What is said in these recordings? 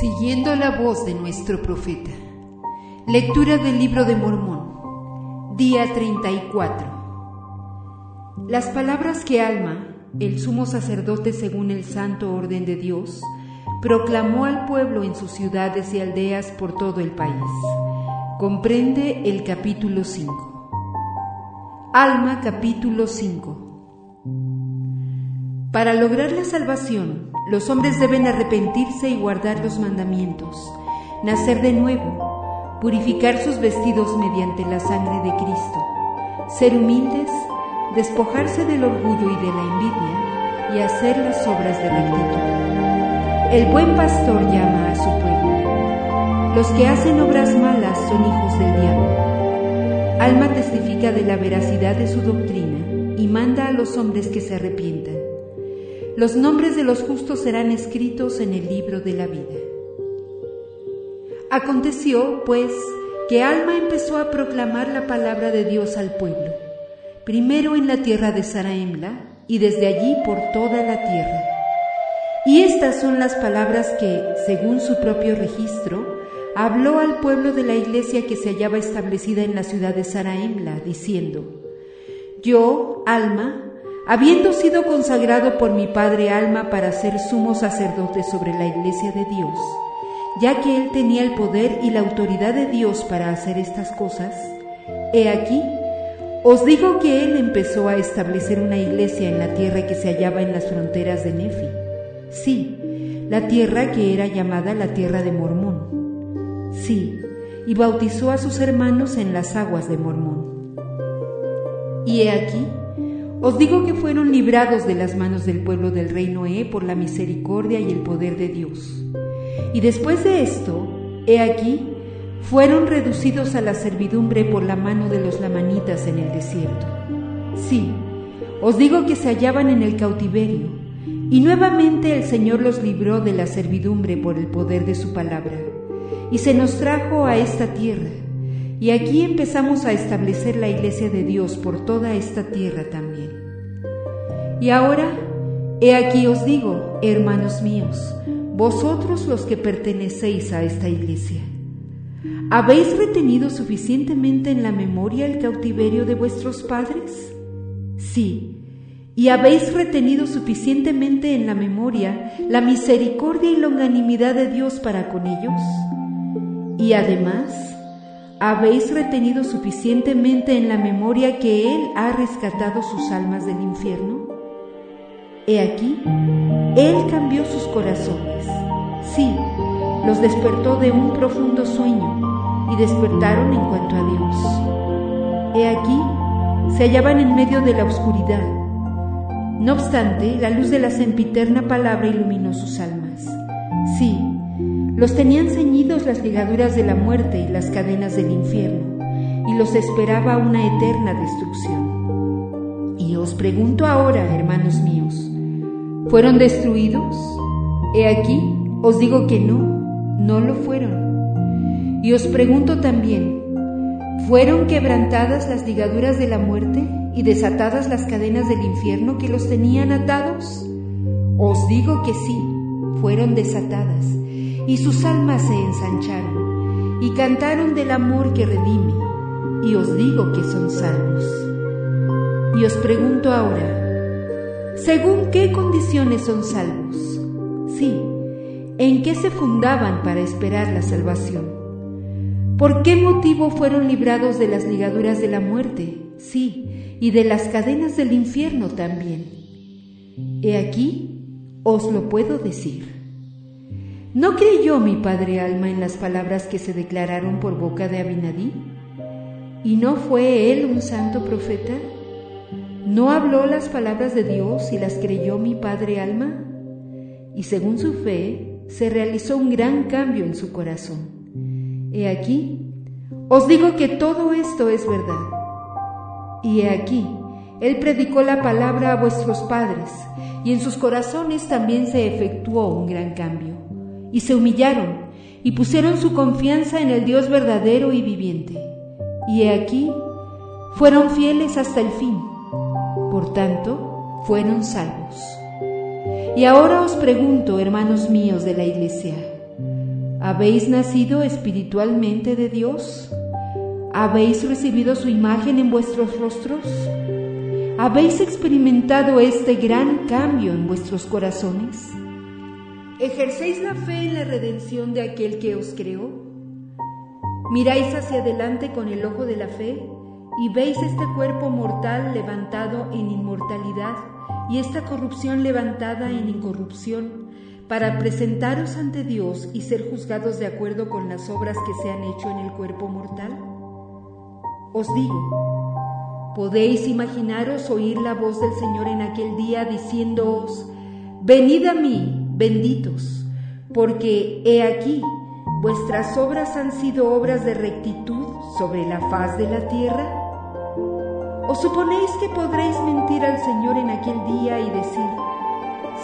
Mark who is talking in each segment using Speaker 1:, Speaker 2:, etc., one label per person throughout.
Speaker 1: Siguiendo la voz de nuestro profeta. Lectura del libro de Mormón. Día 34. Las palabras que Alma, el sumo sacerdote según el santo orden de Dios, proclamó al pueblo en sus ciudades y aldeas por todo el país. Comprende el capítulo 5. Alma capítulo 5. Para lograr la salvación, los hombres deben arrepentirse y guardar los mandamientos, nacer de nuevo, purificar sus vestidos mediante la sangre de Cristo, ser humildes, despojarse del orgullo y de la envidia y hacer las obras de rectitud. El buen pastor llama a su pueblo. Los que hacen obras malas son hijos del diablo. Alma testifica de la veracidad de su doctrina y manda a los hombres que se arrepientan los nombres de los justos serán escritos en el libro de la vida. Aconteció, pues, que Alma empezó a proclamar la palabra de Dios al pueblo, primero en la tierra de Saraemla y desde allí por toda la tierra. Y estas son las palabras que, según su propio registro, habló al pueblo de la iglesia que se hallaba establecida en la ciudad de Saraemla, diciendo, Yo, Alma, habiendo sido consagrado por mi Padre Alma para ser sumo sacerdote sobre la iglesia de Dios, ya que él tenía el poder y la autoridad de Dios para hacer estas cosas, he aquí, os digo que él empezó a establecer una iglesia en la tierra que se hallaba en las fronteras de Nefi, sí, la tierra que era llamada la tierra de Mormón, sí, y bautizó a sus hermanos en las aguas de Mormón. Y he aquí, os digo que fueron librados de las manos del pueblo del rey Noé por la misericordia y el poder de Dios. Y después de esto, he aquí, fueron reducidos a la servidumbre por la mano de los lamanitas en el desierto. Sí, os digo que se hallaban en el cautiverio, y nuevamente el Señor los libró de la servidumbre por el poder de su palabra, y se nos trajo a esta tierra y aquí empezamos a establecer la iglesia de Dios por toda esta tierra también. Y ahora, he aquí os digo, hermanos míos, vosotros los que pertenecéis a esta iglesia, ¿habéis retenido suficientemente en la memoria el cautiverio de vuestros padres? Sí. ¿Y habéis retenido suficientemente en la memoria la misericordia y longanimidad de Dios para con ellos? Y además, ¿Habéis retenido suficientemente en la memoria que Él ha rescatado sus almas del infierno? He aquí, Él cambió sus corazones. Sí, los despertó de un profundo sueño y despertaron en cuanto a Dios. He aquí, se hallaban en medio de la oscuridad. No obstante, la luz de la sempiterna palabra iluminó sus almas. Sí, los tenían ceñidos las ligaduras de la muerte y las cadenas del infierno, y los esperaba una eterna destrucción. Y os pregunto ahora, hermanos míos, ¿fueron destruidos? He aquí, os digo que no, no lo fueron. Y os pregunto también, ¿fueron quebrantadas las ligaduras de la muerte y desatadas las cadenas del infierno que los tenían atados? Os digo que sí, fueron desatadas y sus almas se ensancharon y cantaron del amor que redime, y os digo que son salvos. Y os pregunto ahora, ¿según qué condiciones son salvos? Sí, ¿en qué se fundaban para esperar la salvación? ¿Por qué motivo fueron librados de las ligaduras de la muerte? Sí, y de las cadenas del infierno también. He aquí, os lo puedo decir. ¿No creyó mi padre Alma en las palabras que se declararon por boca de Abinadí? ¿Y no fue él un santo profeta? ¿No habló las palabras de Dios y las creyó mi padre Alma? Y según su fe, se realizó un gran cambio en su corazón. He aquí, os digo que todo esto es verdad. Y he aquí, él predicó la palabra a vuestros padres, y en sus corazones también se efectuó un gran cambio y se humillaron y pusieron su confianza en el Dios verdadero y viviente. Y he aquí, fueron fieles hasta el fin. Por tanto, fueron salvos. Y ahora os pregunto, hermanos míos de la iglesia, ¿Habéis nacido espiritualmente de Dios? ¿Habéis recibido su imagen en vuestros rostros? ¿Habéis experimentado este gran cambio en vuestros corazones? ¿Ejercéis la fe en la redención de aquel que os creó? ¿Miráis hacia adelante con el ojo de la fe y veis este cuerpo mortal levantado en inmortalidad y esta corrupción levantada en incorrupción, para presentaros ante Dios y ser juzgados de acuerdo con las obras que se han hecho en el cuerpo mortal? Os digo, ¿podéis imaginaros oír la voz del Señor en aquel día diciéndoos, venid a mí, benditos, porque he aquí, vuestras obras han sido obras de rectitud sobre la faz de la tierra? ¿O suponéis que podréis mentir al Señor en aquel día y decir,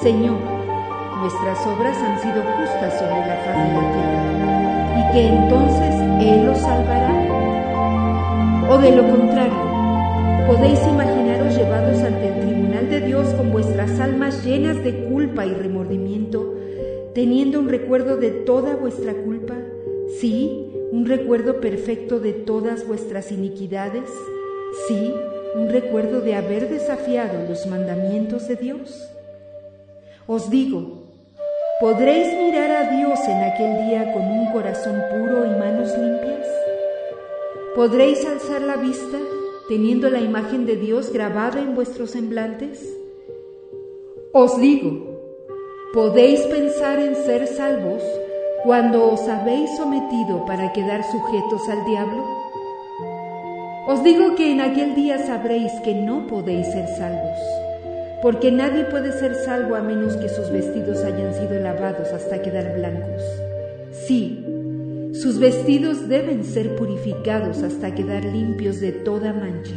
Speaker 1: Señor, nuestras obras han sido justas sobre la faz de la tierra, y que entonces Él os salvará? O de lo contrario, podéis imaginaros llevados ante el tribunal de Dios con vuestras almas llenas de culpa y remordimiento, teniendo un recuerdo de toda vuestra culpa, sí, un recuerdo perfecto de todas vuestras iniquidades, sí, un recuerdo de haber desafiado los mandamientos de Dios? Os digo, ¿podréis mirar a Dios en aquel día con un corazón puro y manos limpias? ¿Podréis alzar la vista teniendo la imagen de Dios grabada en vuestros semblantes? Os digo, ¿podéis pensar en ser salvos cuando os habéis sometido para quedar sujetos al diablo? Os digo que en aquel día sabréis que no podéis ser salvos, porque nadie puede ser salvo a menos que sus vestidos hayan sido lavados hasta quedar blancos. Sí, sus vestidos deben ser purificados hasta quedar limpios de toda mancha,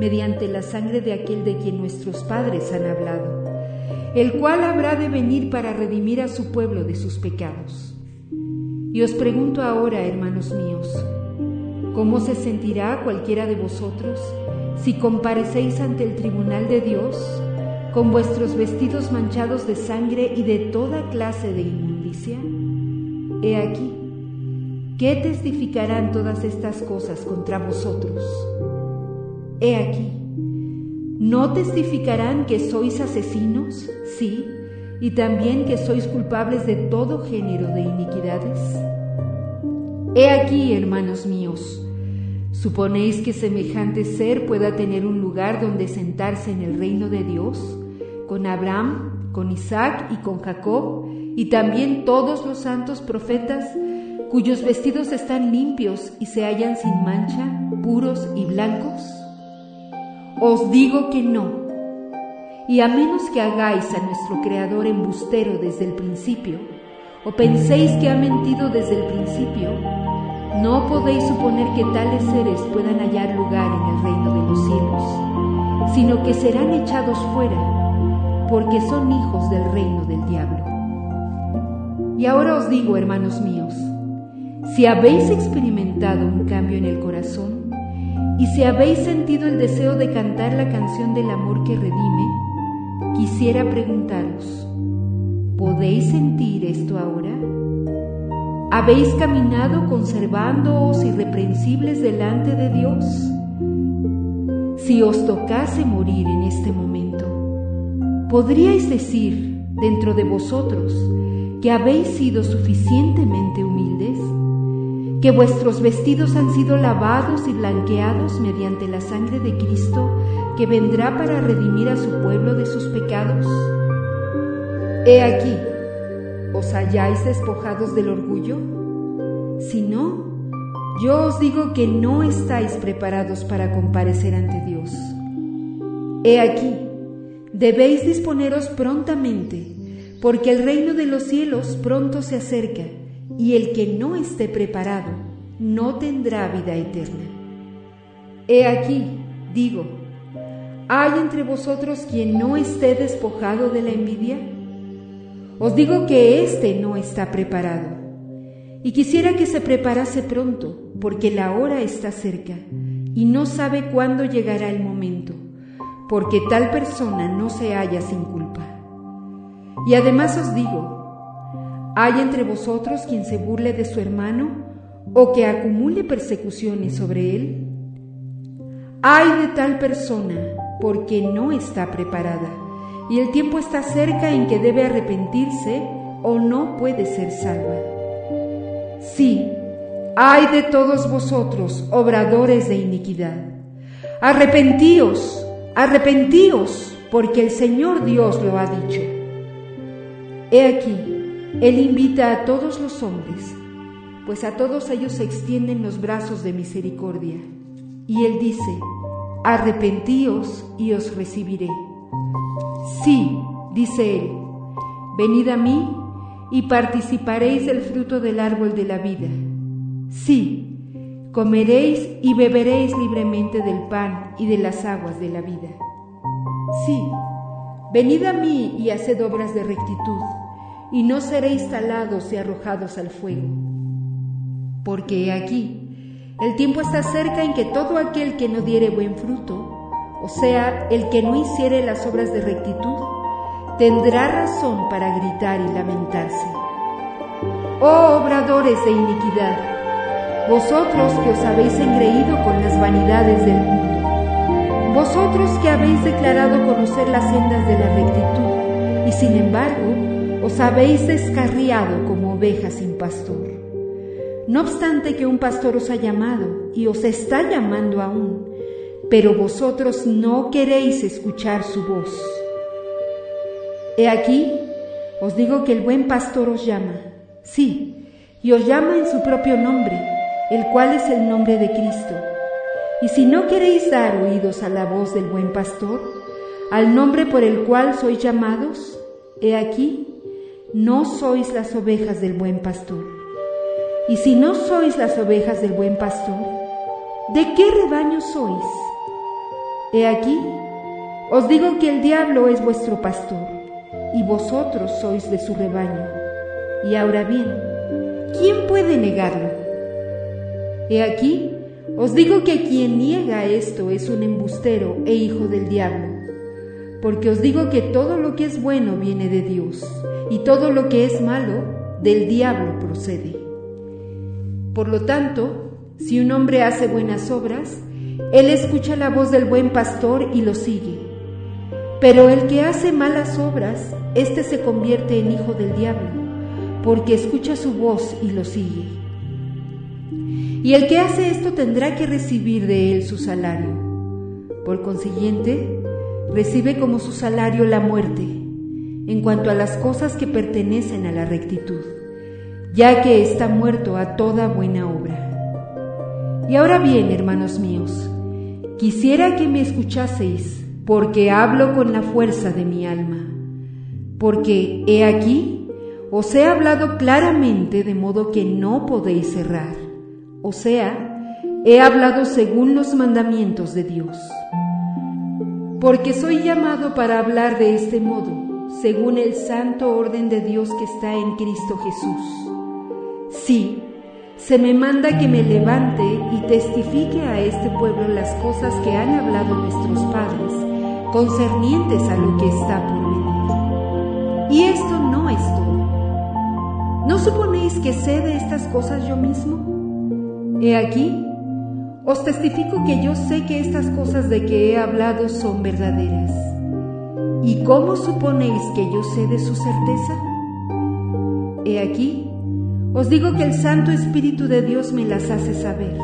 Speaker 1: mediante la sangre de aquel de quien nuestros padres han hablado, el cual habrá de venir para redimir a su pueblo de sus pecados. Y os pregunto ahora, hermanos míos, ¿Cómo se sentirá cualquiera de vosotros si comparecéis ante el tribunal de Dios con vuestros vestidos manchados de sangre y de toda clase de inmundicia? He aquí, ¿qué testificarán todas estas cosas contra vosotros? He aquí, ¿no testificarán que sois asesinos? Sí, y también que sois culpables de todo género de iniquidades. He aquí, hermanos míos, ¿suponéis que semejante ser pueda tener un lugar donde sentarse en el reino de Dios, con Abraham, con Isaac y con Jacob, y también todos los santos profetas, cuyos vestidos están limpios y se hallan sin mancha, puros y blancos? Os digo que no. Y a menos que hagáis a nuestro Creador embustero desde el principio, o penséis que ha mentido desde el principio, no podéis suponer que tales seres puedan hallar lugar en el reino de los cielos, sino que serán echados fuera, porque son hijos del reino del diablo. Y ahora os digo, hermanos míos, si habéis experimentado un cambio en el corazón, y si habéis sentido el deseo de cantar la canción del amor que redime, quisiera preguntaros, ¿Podéis sentir esto ahora? ¿Habéis caminado conservándoos irreprensibles delante de Dios? Si os tocase morir en este momento, ¿podríais decir dentro de vosotros que habéis sido suficientemente humildes? ¿Que vuestros vestidos han sido lavados y blanqueados mediante la sangre de Cristo que vendrá para redimir a su pueblo de sus pecados? He aquí, ¿os halláis despojados del orgullo? Si no, yo os digo que no estáis preparados para comparecer ante Dios. He aquí, debéis disponeros prontamente, porque el reino de los cielos pronto se acerca, y el que no esté preparado no tendrá vida eterna. He aquí, digo, ¿hay entre vosotros quien no esté despojado de la envidia? Os digo que éste no está preparado. Y quisiera que se preparase pronto, porque la hora está cerca, y no sabe cuándo llegará el momento, porque tal persona no se halla sin culpa. Y además os digo, ¿Hay entre vosotros quien se burle de su hermano o que acumule persecuciones sobre él? Hay de tal persona porque no está preparada y el tiempo está cerca en que debe arrepentirse o no puede ser salva. Sí, hay de todos vosotros, obradores de iniquidad. Arrepentíos, arrepentíos, porque el Señor Dios lo ha dicho. He aquí, Él invita a todos los hombres, pues a todos ellos se extienden los brazos de misericordia. Y Él dice, arrepentíos y os recibiré. Sí, dice Él, venid a mí y participaréis del fruto del árbol de la vida. Sí, comeréis y beberéis libremente del pan y de las aguas de la vida. Sí, venid a mí y haced obras de rectitud, y no seréis talados y arrojados al fuego. Porque he aquí, el tiempo está cerca en que todo aquel que no diere buen fruto, o sea, el que no hiciere las obras de rectitud, tendrá razón para gritar y lamentarse. Oh obradores de iniquidad, vosotros que os habéis engreído con las vanidades del mundo, vosotros que habéis declarado conocer las sendas de la rectitud, y sin embargo os habéis descarriado como ovejas sin pastor. No obstante que un pastor os ha llamado y os está llamando aún, pero vosotros no queréis escuchar su voz. He aquí, os digo que el buen pastor os llama, sí, y os llama en su propio nombre, el cual es el nombre de Cristo. Y si no queréis dar oídos a la voz del buen pastor, al nombre por el cual sois llamados, he aquí, no sois las ovejas del buen pastor. Y si no sois las ovejas del buen pastor, ¿de qué rebaño sois? He aquí, os digo que el diablo es vuestro pastor, y vosotros sois de su rebaño. Y ahora bien, ¿quién puede negarlo? He aquí, os digo que quien niega esto es un embustero e hijo del diablo, porque os digo que todo lo que es bueno viene de Dios, y todo lo que es malo del diablo procede. Por lo tanto, si un hombre hace buenas obras, él escucha la voz del buen pastor y lo sigue. Pero el que hace malas obras, éste se convierte en hijo del diablo, porque escucha su voz y lo sigue. Y el que hace esto tendrá que recibir de él su salario. Por consiguiente, recibe como su salario la muerte, en cuanto a las cosas que pertenecen a la rectitud, ya que está muerto a toda buena obra. Y ahora bien, hermanos míos, Quisiera que me escuchaseis, porque hablo con la fuerza de mi alma. Porque he aquí, os he hablado claramente de modo que no podéis cerrar. O sea, he hablado según los mandamientos de Dios. Porque soy llamado para hablar de este modo, según el santo orden de Dios que está en Cristo Jesús. Sí, se me manda que me levante y testifique a este pueblo las cosas que han hablado nuestros padres, concernientes a lo que está por venir. Y esto no es todo. ¿No suponéis que sé de estas cosas yo mismo? He aquí, os testifico que yo sé que estas cosas de que he hablado son verdaderas. ¿Y cómo suponéis que yo sé de su certeza? He aquí, os digo que el Santo Espíritu de Dios me las hace saber.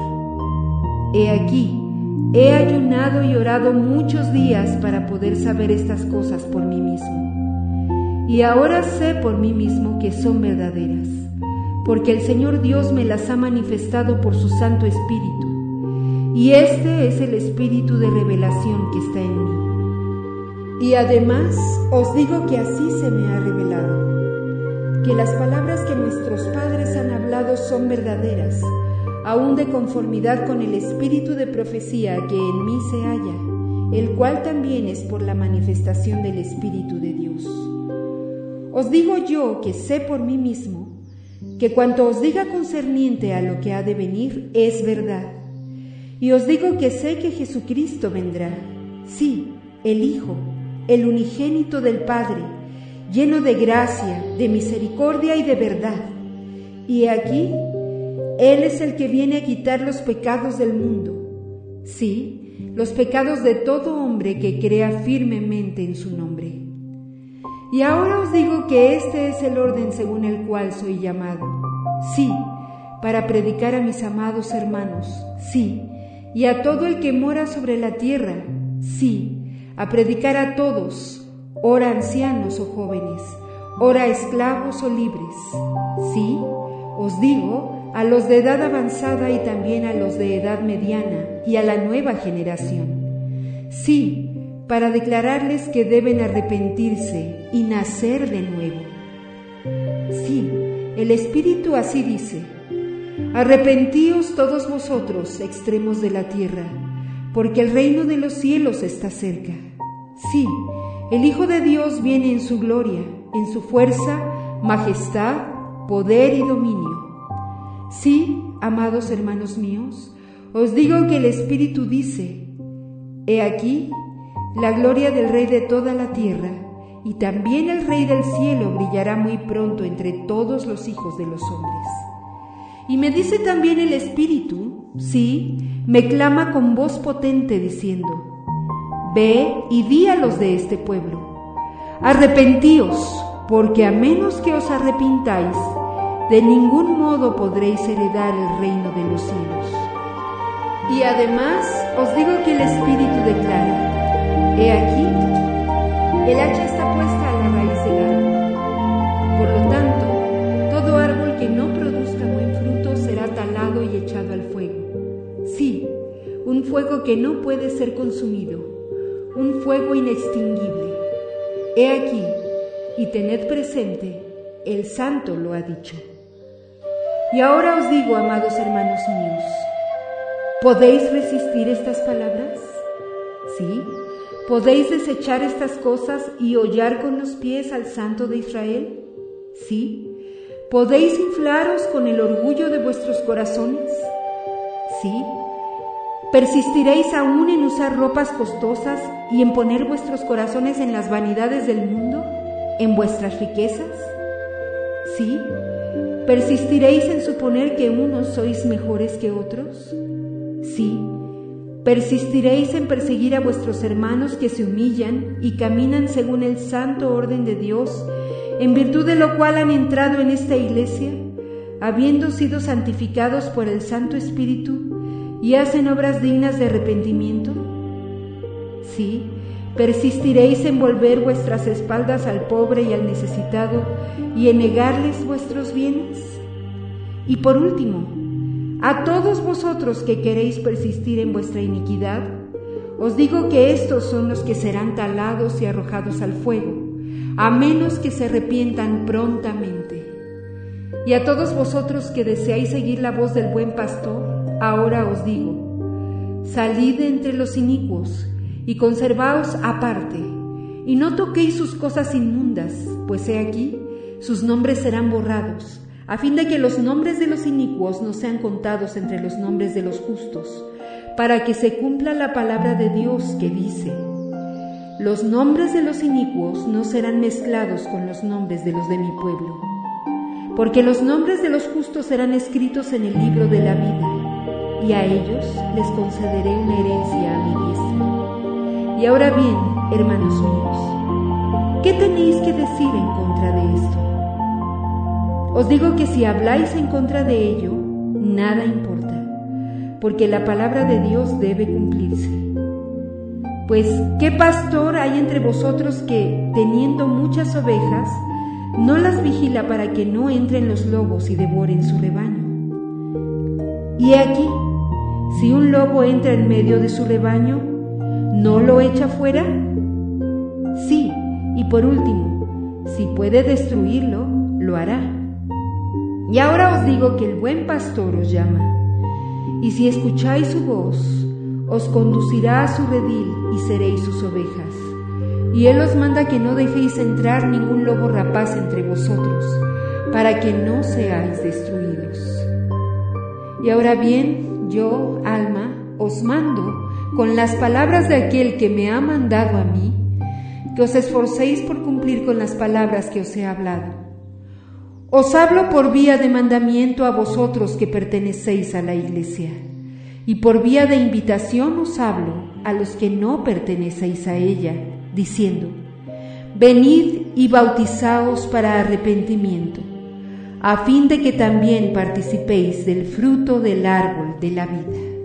Speaker 1: He aquí, he ayunado y orado muchos días para poder saber estas cosas por mí mismo. Y ahora sé por mí mismo que son verdaderas, porque el Señor Dios me las ha manifestado por su Santo Espíritu. Y este es el Espíritu de revelación que está en mí. Y además os digo que así se me ha revelado que las palabras que nuestros padres han hablado son verdaderas, aún de conformidad con el espíritu de profecía que en mí se halla, el cual también es por la manifestación del Espíritu de Dios. Os digo yo que sé por mí mismo, que cuanto os diga concerniente a lo que ha de venir es verdad. Y os digo que sé que Jesucristo vendrá, sí, el Hijo, el unigénito del Padre, lleno de gracia, de misericordia y de verdad. Y aquí, Él es el que viene a quitar los pecados del mundo. Sí, los pecados de todo hombre que crea firmemente en su nombre. Y ahora os digo que este es el orden según el cual soy llamado. Sí, para predicar a mis amados hermanos, sí, y a todo el que mora sobre la tierra, sí, a predicar a todos, ora ancianos o jóvenes, ora esclavos o libres. Sí, os digo, a los de edad avanzada y también a los de edad mediana y a la nueva generación. Sí, para declararles que deben arrepentirse y nacer de nuevo. Sí, el Espíritu así dice, arrepentíos todos vosotros, extremos de la tierra, porque el reino de los cielos está cerca. Sí, el Hijo de Dios viene en su gloria, en su fuerza, majestad, poder y dominio. Sí, amados hermanos míos, os digo que el Espíritu dice, He aquí, la gloria del Rey de toda la tierra, y también el Rey del cielo brillará muy pronto entre todos los hijos de los hombres. Y me dice también el Espíritu, sí, me clama con voz potente diciendo, Ve y di a los de este pueblo, arrepentíos, porque a menos que os arrepintáis, de ningún modo podréis heredar el reino de los cielos. Y además os digo que el Espíritu declara, He aquí, el hacha está puesta a la raíz del árbol. Por lo tanto, todo árbol que no produzca buen fruto será talado y echado al fuego. Sí, un fuego que no puede ser consumido, un fuego inextinguible. He aquí, y tened presente, el santo lo ha dicho. Y ahora os digo, amados hermanos míos, ¿podéis resistir estas palabras? Sí, ¿Podéis desechar estas cosas y hollar con los pies al Santo de Israel? ¿Sí? ¿Podéis inflaros con el orgullo de vuestros corazones? ¿Sí? ¿Persistiréis aún en usar ropas costosas y en poner vuestros corazones en las vanidades del mundo, en vuestras riquezas? ¿Sí? ¿Persistiréis en suponer que unos sois mejores que otros? Sí Persistiréis en perseguir a vuestros hermanos que se humillan y caminan según el santo orden de Dios, en virtud de lo cual han entrado en esta iglesia, habiendo sido santificados por el Santo Espíritu y hacen obras dignas de arrepentimiento? Sí, persistiréis en volver vuestras espaldas al pobre y al necesitado y en negarles vuestros bienes. Y por último, a todos vosotros que queréis persistir en vuestra iniquidad, os digo que estos son los que serán talados y arrojados al fuego, a menos que se arrepientan prontamente. Y a todos vosotros que deseáis seguir la voz del buen pastor, ahora os digo, salid entre los inicuos y conservaos aparte, y no toquéis sus cosas inmundas, pues he aquí, sus nombres serán borrados a fin de que los nombres de los inicuos no sean contados entre los nombres de los justos, para que se cumpla la palabra de Dios que dice, los nombres de los inicuos no serán mezclados con los nombres de los de mi pueblo, porque los nombres de los justos serán escritos en el libro de la vida, y a ellos les concederé una herencia a mi diestra. Y ahora bien, hermanos míos, ¿qué tenéis que decir en contra de esto? Os digo que si habláis en contra de ello, nada importa, porque la palabra de Dios debe cumplirse. Pues, ¿qué pastor hay entre vosotros que, teniendo muchas ovejas, no las vigila para que no entren los lobos y devoren su rebaño? Y aquí, si un lobo entra en medio de su rebaño, ¿no lo echa fuera? Sí, y por último, si puede destruirlo, lo hará. Y ahora os digo que el buen pastor os llama, y si escucháis su voz, os conducirá a su redil y seréis sus ovejas. Y él os manda que no dejéis entrar ningún lobo rapaz entre vosotros, para que no seáis destruidos. Y ahora bien, yo, alma, os mando, con las palabras de aquel que me ha mandado a mí, que os esforcéis por cumplir con las palabras que os he hablado. Os hablo por vía de mandamiento a vosotros que pertenecéis a la Iglesia, y por vía de invitación os hablo a los que no pertenecéis a ella, diciendo, Venid y bautizaos para arrepentimiento, a fin de que también participéis del fruto del árbol de la vida